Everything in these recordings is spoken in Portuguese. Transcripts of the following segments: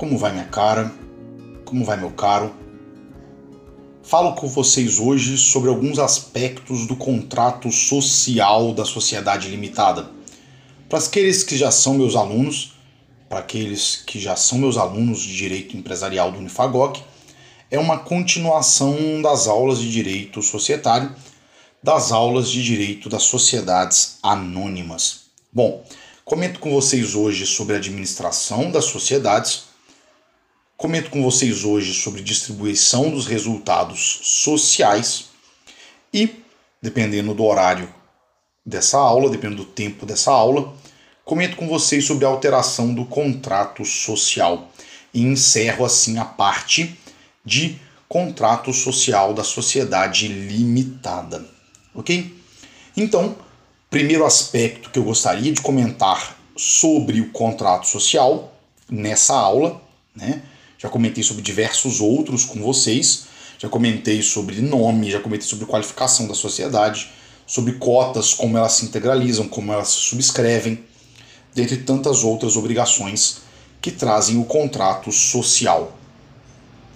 Como vai minha cara? Como vai meu caro? Falo com vocês hoje sobre alguns aspectos do contrato social da sociedade limitada. Para aqueles que já são meus alunos, para aqueles que já são meus alunos de direito empresarial do Unifagoc, é uma continuação das aulas de direito societário, das aulas de direito das sociedades anônimas. Bom, comento com vocês hoje sobre a administração das sociedades Comento com vocês hoje sobre distribuição dos resultados sociais e, dependendo do horário dessa aula, dependendo do tempo dessa aula, comento com vocês sobre a alteração do contrato social e encerro assim a parte de contrato social da sociedade limitada, ok? Então, primeiro aspecto que eu gostaria de comentar sobre o contrato social nessa aula, né? Já comentei sobre diversos outros com vocês, já comentei sobre nome, já comentei sobre qualificação da sociedade, sobre cotas, como elas se integralizam, como elas se subscrevem, dentre tantas outras obrigações que trazem o contrato social.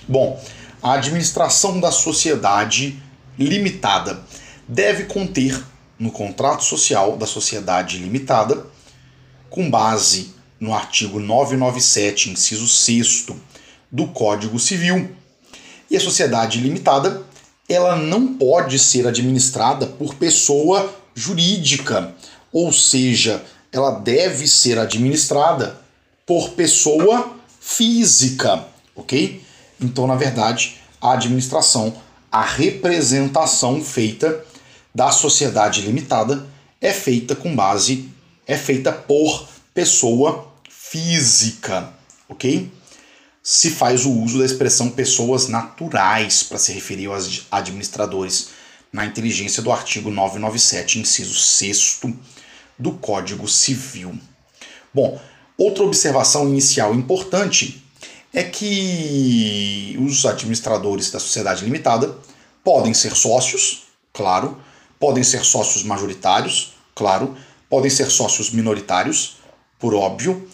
Bom, a administração da sociedade limitada deve conter no contrato social da sociedade limitada, com base no artigo 997, inciso 6 do Código Civil. E a sociedade limitada, ela não pode ser administrada por pessoa jurídica, ou seja, ela deve ser administrada por pessoa física, ok? Então, na verdade, a administração, a representação feita da sociedade limitada é feita com base, é feita por pessoa física, ok? Se faz o uso da expressão pessoas naturais para se referir aos administradores na inteligência do artigo 997, inciso 6 do Código Civil. Bom, outra observação inicial importante é que os administradores da sociedade limitada podem ser sócios, claro, podem ser sócios majoritários, claro, podem ser sócios minoritários, por óbvio,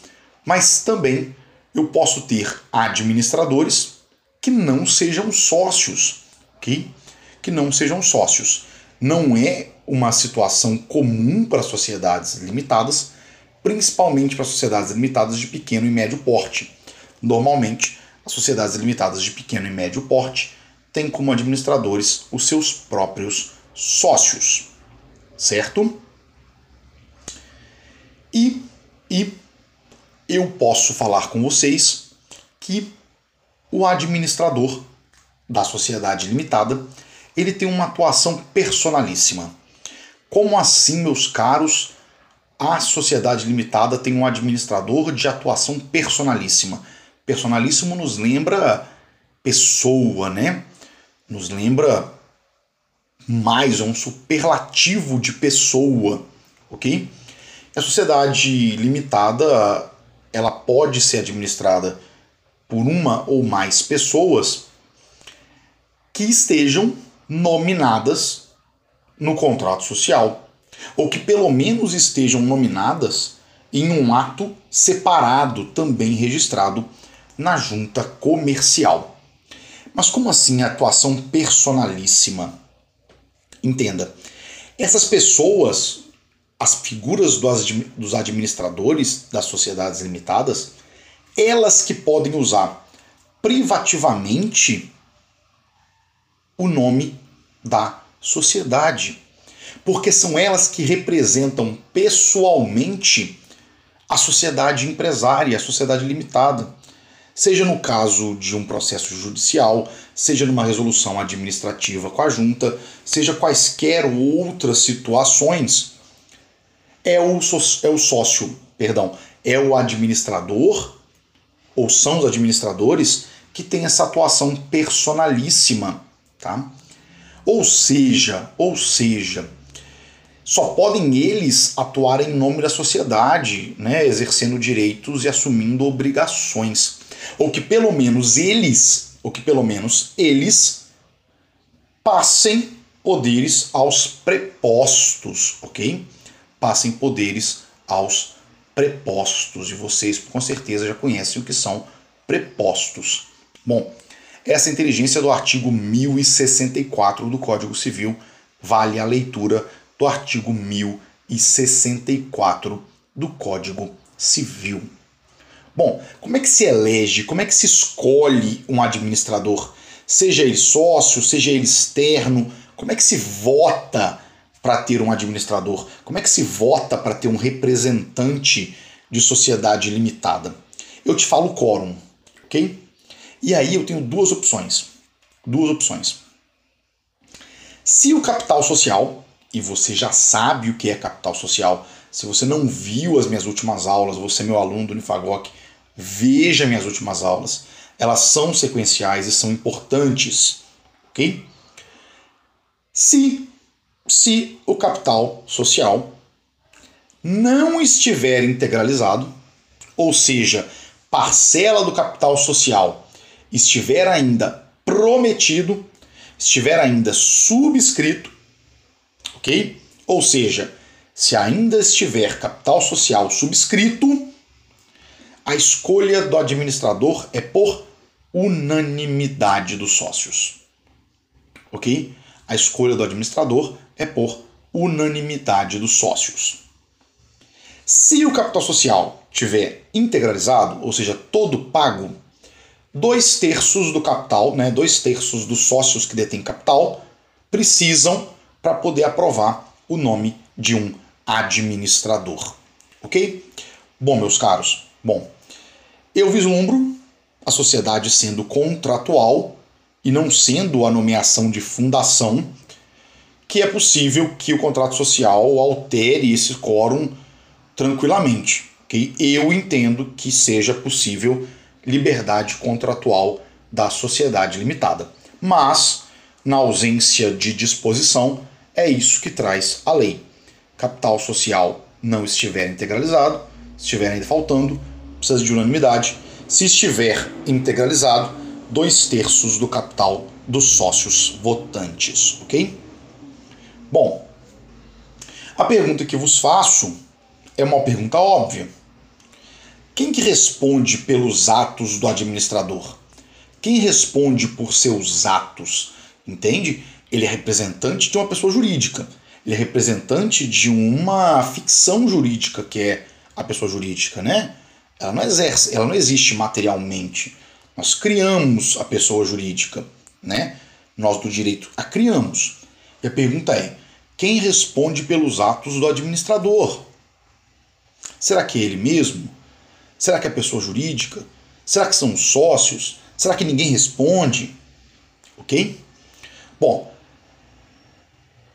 mas também eu posso ter administradores que não sejam sócios, ok? Que não sejam sócios. Não é uma situação comum para sociedades limitadas, principalmente para sociedades limitadas de pequeno e médio porte. Normalmente, as sociedades limitadas de pequeno e médio porte têm como administradores os seus próprios sócios, certo? E, e eu posso falar com vocês que o administrador da sociedade limitada ele tem uma atuação personalíssima. Como assim, meus caros? A sociedade limitada tem um administrador de atuação personalíssima. Personalíssimo nos lembra pessoa, né? Nos lembra mais, é um superlativo de pessoa, ok? A sociedade limitada ela pode ser administrada por uma ou mais pessoas que estejam nominadas no contrato social, ou que pelo menos estejam nominadas em um ato separado, também registrado na junta comercial. Mas como assim atuação personalíssima? Entenda, essas pessoas as figuras dos administradores das sociedades limitadas, elas que podem usar privativamente o nome da sociedade, porque são elas que representam pessoalmente a sociedade empresária, a sociedade limitada. Seja no caso de um processo judicial, seja numa resolução administrativa com a junta, seja quaisquer outras situações é o, é o sócio, perdão, é o administrador, ou são os administradores, que tem essa atuação personalíssima, tá? Ou seja, ou seja, só podem eles atuar em nome da sociedade, né, exercendo direitos e assumindo obrigações, ou que pelo menos eles, ou que pelo menos eles passem poderes aos prepostos, ok? Passem poderes aos prepostos. E vocês com certeza já conhecem o que são prepostos. Bom, essa inteligência do artigo 1064 do Código Civil vale a leitura do artigo 1064 do Código Civil. Bom, como é que se elege, como é que se escolhe um administrador? Seja ele sócio, seja ele externo, como é que se vota para ter um administrador? Como é que se vota para ter um representante de sociedade limitada? Eu te falo quórum, ok? E aí eu tenho duas opções. Duas opções. Se o capital social, e você já sabe o que é capital social, se você não viu as minhas últimas aulas, você é meu aluno do Unifagoc, veja minhas últimas aulas. Elas são sequenciais e são importantes, ok? Se, se o capital social não estiver integralizado, ou seja, parcela do capital social estiver ainda prometido, estiver ainda subscrito, ok? Ou seja, se ainda estiver capital social subscrito, a escolha do administrador é por unanimidade dos sócios. Ok? A escolha do administrador é por unanimidade dos sócios. Se o capital social tiver integralizado, ou seja, todo pago, dois terços do capital, né, dois terços dos sócios que detêm capital, precisam para poder aprovar o nome de um administrador. Ok? Bom, meus caros, bom, eu vislumbro a sociedade sendo contratual e não sendo a nomeação de fundação, que é possível que o contrato social altere esse quórum tranquilamente. Okay? Eu entendo que seja possível liberdade contratual da sociedade limitada. Mas, na ausência de disposição, é isso que traz a lei. Capital social não estiver integralizado, estiver ainda faltando, precisa de unanimidade. Se estiver integralizado, dois terços do capital dos sócios votantes, ok? Bom, a pergunta que vos faço é uma pergunta óbvia. Quem que responde pelos atos do administrador? Quem responde por seus atos? Entende? Ele é representante de uma pessoa jurídica. Ele é representante de uma ficção jurídica, que é a pessoa jurídica, né? Ela não exerce, ela não existe materialmente. Nós criamos a pessoa jurídica, né? Nós do direito a criamos. E a pergunta é: quem responde pelos atos do administrador? Será que é ele mesmo? Será que é a pessoa jurídica? Será que são sócios? Será que ninguém responde? Ok? Bom,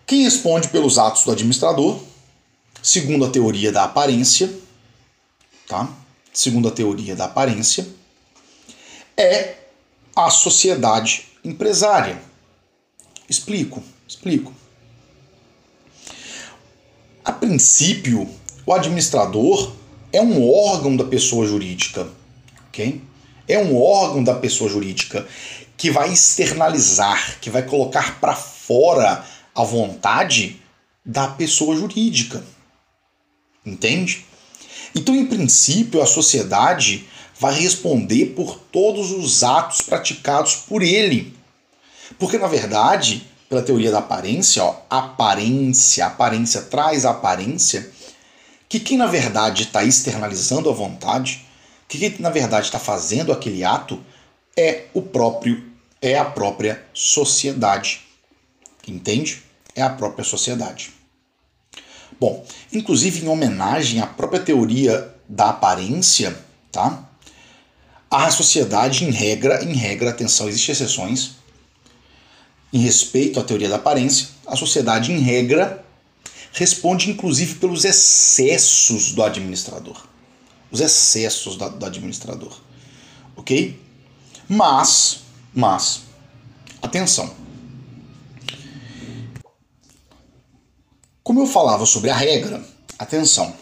quem responde pelos atos do administrador, segundo a teoria da aparência, tá? Segundo a teoria da aparência, é a sociedade empresária. Explico, explico. A princípio, o administrador é um órgão da pessoa jurídica, ok? É um órgão da pessoa jurídica que vai externalizar, que vai colocar para fora a vontade da pessoa jurídica. Entende? Então, em princípio, a sociedade vai responder por todos os atos praticados por ele. Porque, na verdade, pela teoria da aparência, ó, aparência, aparência traz aparência que quem na verdade está externalizando a vontade, que quem na verdade está fazendo aquele ato é o próprio, é a própria sociedade. Entende? É a própria sociedade. Bom, inclusive em homenagem à própria teoria da aparência, tá? A sociedade, em regra, em regra, atenção, existem exceções, em respeito à teoria da aparência, a sociedade, em regra, responde inclusive pelos excessos do administrador. Os excessos do, do administrador. Ok? Mas, mas, atenção. Como eu falava sobre a regra, atenção.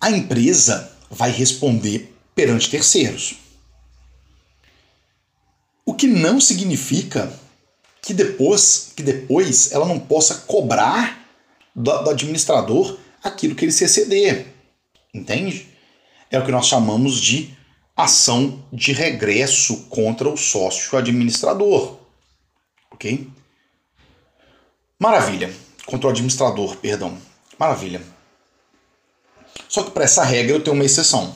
A empresa vai responder perante terceiros. O que não significa que depois, que depois ela não possa cobrar do, do administrador aquilo que ele se exceder. Entende? É o que nós chamamos de ação de regresso contra o sócio administrador. Ok? Maravilha. Contra o administrador, perdão. Maravilha. Só que para essa regra eu tenho uma exceção.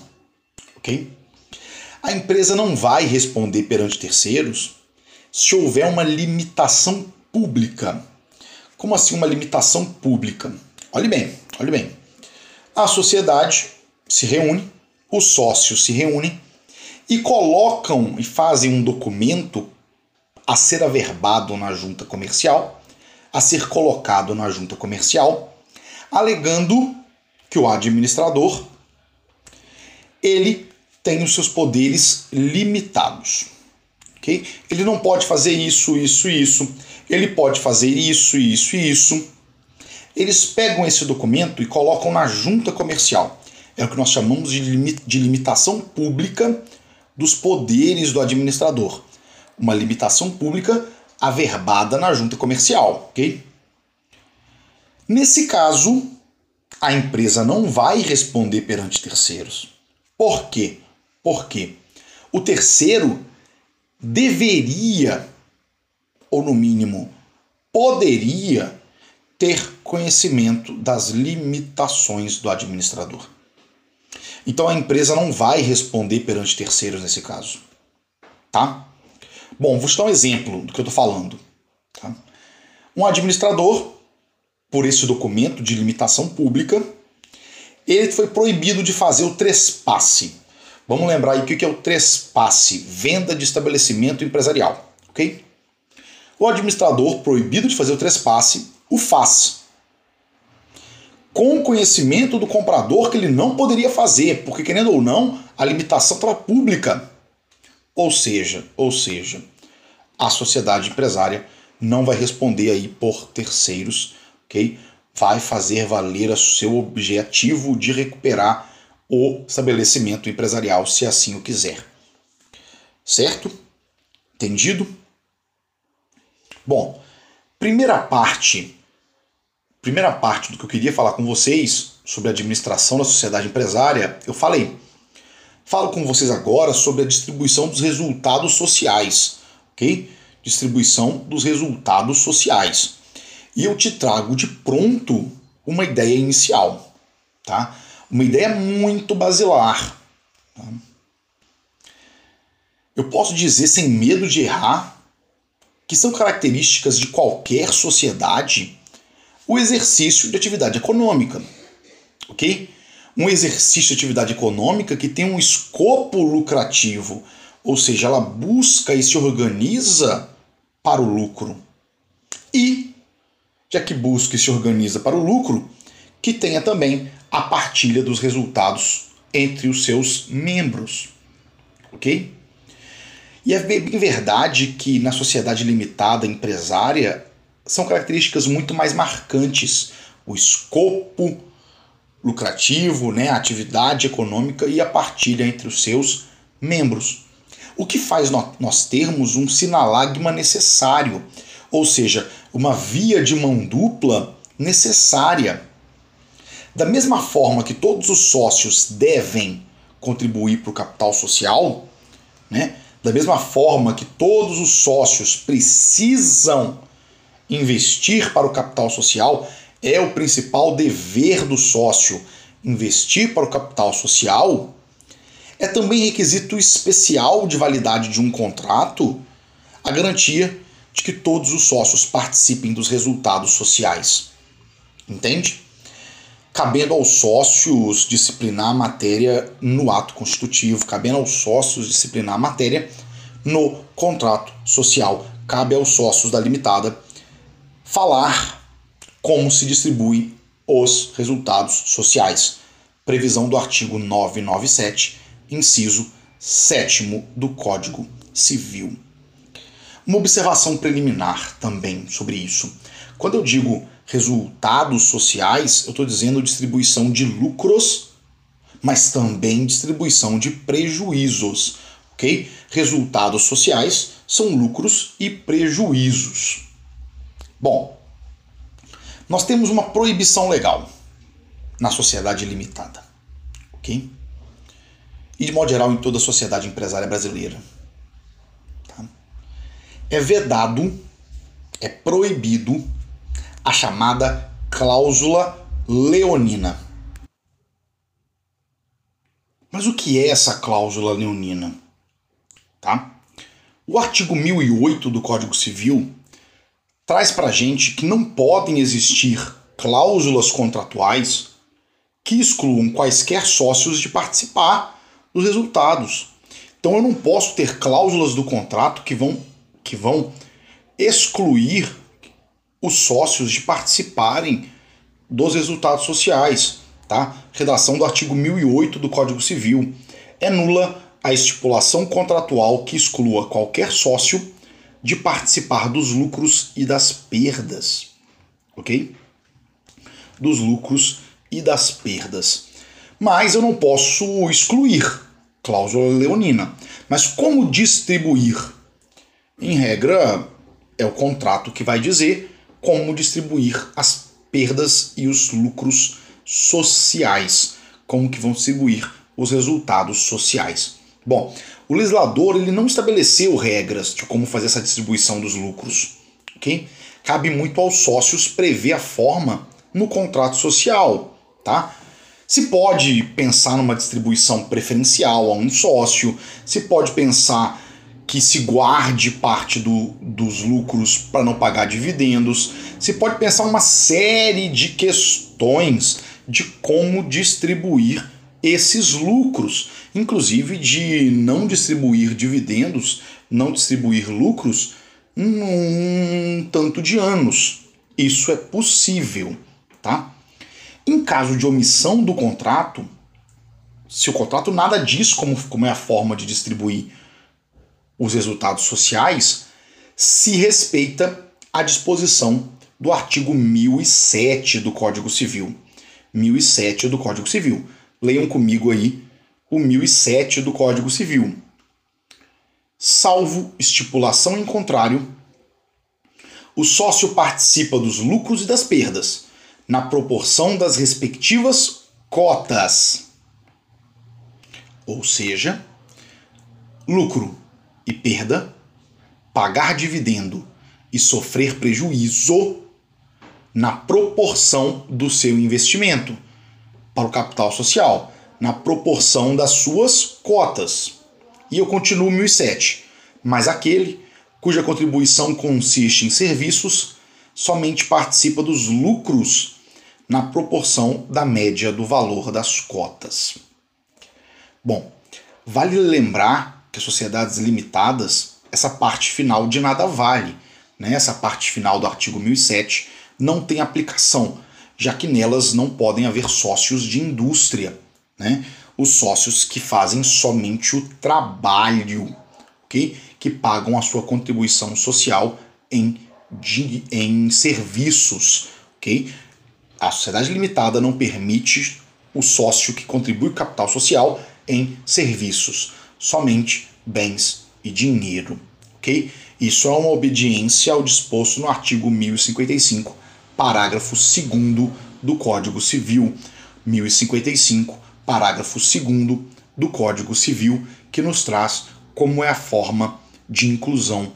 Ok? A empresa não vai responder perante terceiros se houver uma limitação pública. Como assim uma limitação pública? Olhe bem, olhe bem. A sociedade se reúne, os sócios se reúnem e colocam e fazem um documento a ser averbado na junta comercial, a ser colocado na junta comercial, alegando que o administrador ele tem os seus poderes limitados. Okay? Ele não pode fazer isso, isso isso. Ele pode fazer isso, isso isso. Eles pegam esse documento e colocam na junta comercial. É o que nós chamamos de limitação pública dos poderes do administrador. Uma limitação pública averbada na junta comercial, ok? Nesse caso, a empresa não vai responder perante terceiros. Por quê? Porque o terceiro deveria, ou no mínimo poderia, ter conhecimento das limitações do administrador. Então a empresa não vai responder perante terceiros nesse caso. Tá? Bom, vou te dar um exemplo do que eu estou falando. Tá? Um administrador, por esse documento de limitação pública, ele foi proibido de fazer o trespasse. Vamos lembrar aí o que é o trespasse, venda de estabelecimento empresarial, ok? O administrador proibido de fazer o trespasse o faz com conhecimento do comprador que ele não poderia fazer, porque querendo ou não, a limitação estava pública. Ou seja, ou seja, a sociedade empresária não vai responder aí por terceiros, ok? Vai fazer valer o seu objetivo de recuperar o estabelecimento empresarial, se assim o quiser. Certo? Entendido? Bom, primeira parte primeira parte do que eu queria falar com vocês sobre a administração da sociedade empresária, eu falei. Falo com vocês agora sobre a distribuição dos resultados sociais, ok? Distribuição dos resultados sociais. E eu te trago de pronto uma ideia inicial, tá? Uma ideia muito basilar. Tá? Eu posso dizer sem medo de errar que são características de qualquer sociedade o exercício de atividade econômica. Ok? Um exercício de atividade econômica que tem um escopo lucrativo, ou seja, ela busca e se organiza para o lucro. E, já que busca e se organiza para o lucro, que tenha também a partilha dos resultados entre os seus membros. Ok? E é bem verdade que na sociedade limitada empresária são características muito mais marcantes. O escopo lucrativo, né, a atividade econômica e a partilha entre os seus membros. O que faz nós termos um sinalagma necessário, ou seja, uma via de mão dupla necessária. Da mesma forma que todos os sócios devem contribuir para o capital social, né? da mesma forma que todos os sócios precisam investir para o capital social é o principal dever do sócio. Investir para o capital social é também requisito especial de validade de um contrato a garantia de que todos os sócios participem dos resultados sociais. Entende? Cabendo aos sócios disciplinar a matéria no ato constitutivo, cabendo aos sócios disciplinar a matéria no contrato social. Cabe aos sócios da limitada falar como se distribuem os resultados sociais. Previsão do artigo 997, inciso 7 do Código Civil. Uma observação preliminar também sobre isso. Quando eu digo resultados sociais, eu estou dizendo distribuição de lucros, mas também distribuição de prejuízos. ok? Resultados sociais são lucros e prejuízos. Bom, nós temos uma proibição legal na sociedade limitada, ok? e, de modo geral, em toda a sociedade empresária brasileira. Tá? É vedado, é proibido a chamada cláusula leonina. Mas o que é essa cláusula leonina? Tá? O artigo 1008 do Código Civil traz para gente que não podem existir cláusulas contratuais que excluam quaisquer sócios de participar dos resultados. Então eu não posso ter cláusulas do contrato que vão, que vão excluir os sócios de participarem dos resultados sociais. Tá? Redação do artigo 1008 do Código Civil. É nula a estipulação contratual que exclua qualquer sócio de participar dos lucros e das perdas. Ok? Dos lucros e das perdas. Mas eu não posso excluir cláusula leonina. Mas como distribuir? Em regra, é o contrato que vai dizer como distribuir as perdas e os lucros sociais, como que vão distribuir os resultados sociais. Bom, o legislador ele não estabeleceu regras de como fazer essa distribuição dos lucros, ok? Cabe muito aos sócios prever a forma no contrato social, tá? Se pode pensar numa distribuição preferencial a um sócio, se pode pensar que se guarde parte do, dos lucros para não pagar dividendos. Se pode pensar uma série de questões de como distribuir esses lucros, inclusive de não distribuir dividendos, não distribuir lucros num tanto de anos. Isso é possível, tá? Em caso de omissão do contrato, se o contrato nada diz como, como é a forma de distribuir os resultados sociais, se respeita a disposição do artigo 1007 do Código Civil. 1007 do Código Civil. Leiam comigo aí o 1007 do Código Civil. Salvo estipulação em contrário, o sócio participa dos lucros e das perdas, na proporção das respectivas cotas. Ou seja, lucro e perda, pagar dividendo e sofrer prejuízo na proporção do seu investimento para o capital social, na proporção das suas cotas. E eu continuo 1007, mas aquele cuja contribuição consiste em serviços somente participa dos lucros na proporção da média do valor das cotas. Bom, vale lembrar que as sociedades limitadas, essa parte final de nada vale. Né? Essa parte final do artigo 1007 não tem aplicação, já que nelas não podem haver sócios de indústria, né? os sócios que fazem somente o trabalho, okay? que pagam a sua contribuição social em, de, em serviços. Okay? A sociedade limitada não permite o sócio que contribui capital social em serviços somente bens e dinheiro. ok? Isso é uma obediência ao disposto no artigo 1055, parágrafo 2 do Código Civil. 1055, parágrafo 2 do Código Civil, que nos traz como é a forma de inclusão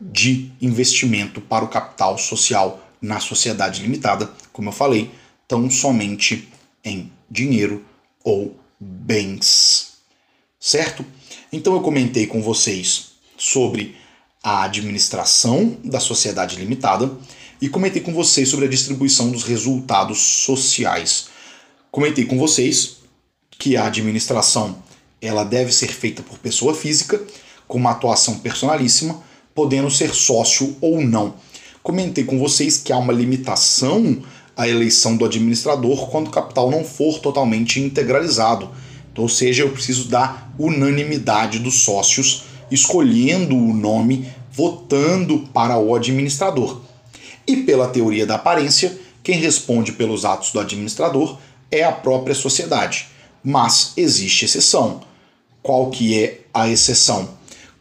de investimento para o capital social na sociedade limitada, como eu falei, tão somente em dinheiro ou bens certo? Então eu comentei com vocês sobre a administração da sociedade limitada e comentei com vocês sobre a distribuição dos resultados sociais. Comentei com vocês que a administração ela deve ser feita por pessoa física com uma atuação personalíssima, podendo ser sócio ou não. Comentei com vocês que há uma limitação à eleição do administrador quando o capital não for totalmente integralizado ou seja, eu preciso da unanimidade dos sócios escolhendo o nome, votando para o administrador. E pela teoria da aparência, quem responde pelos atos do administrador é a própria sociedade. Mas existe exceção. Qual que é a exceção?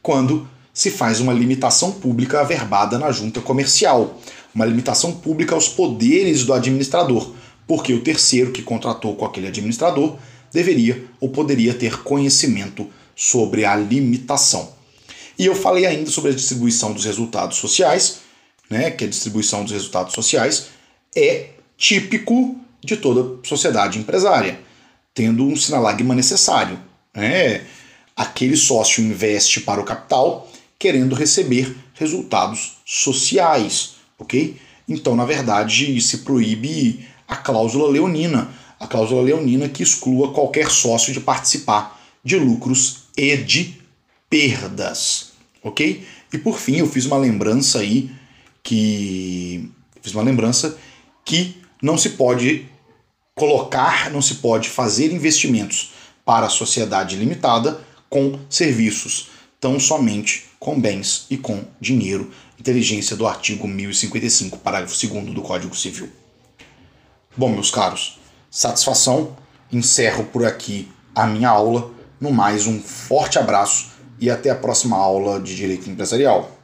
Quando se faz uma limitação pública averbada na junta comercial, uma limitação pública aos poderes do administrador, porque o terceiro que contratou com aquele administrador deveria ou poderia ter conhecimento sobre a limitação. E eu falei ainda sobre a distribuição dos resultados sociais, né, que a distribuição dos resultados sociais é típico de toda sociedade empresária, tendo um sinalagma necessário. Né? Aquele sócio investe para o capital querendo receber resultados sociais, ok? Então, na verdade, se proíbe a cláusula leonina, a cláusula leonina que exclua qualquer sócio de participar de lucros e de perdas, ok? E por fim, eu fiz uma lembrança aí que fiz uma lembrança que não se pode colocar, não se pode fazer investimentos para a sociedade limitada com serviços, tão somente com bens e com dinheiro. Inteligência do artigo 1055, parágrafo 2 do Código Civil. Bom, meus caros, satisfação. Encerro por aqui a minha aula. No mais, um forte abraço e até a próxima aula de Direito Empresarial.